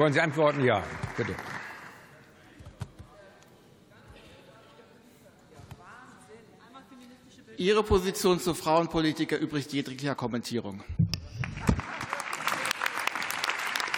Wollen Sie antworten? Ja, bitte. Ihre Position zur Frauenpolitik erübrigt jeglicher Kommentierung.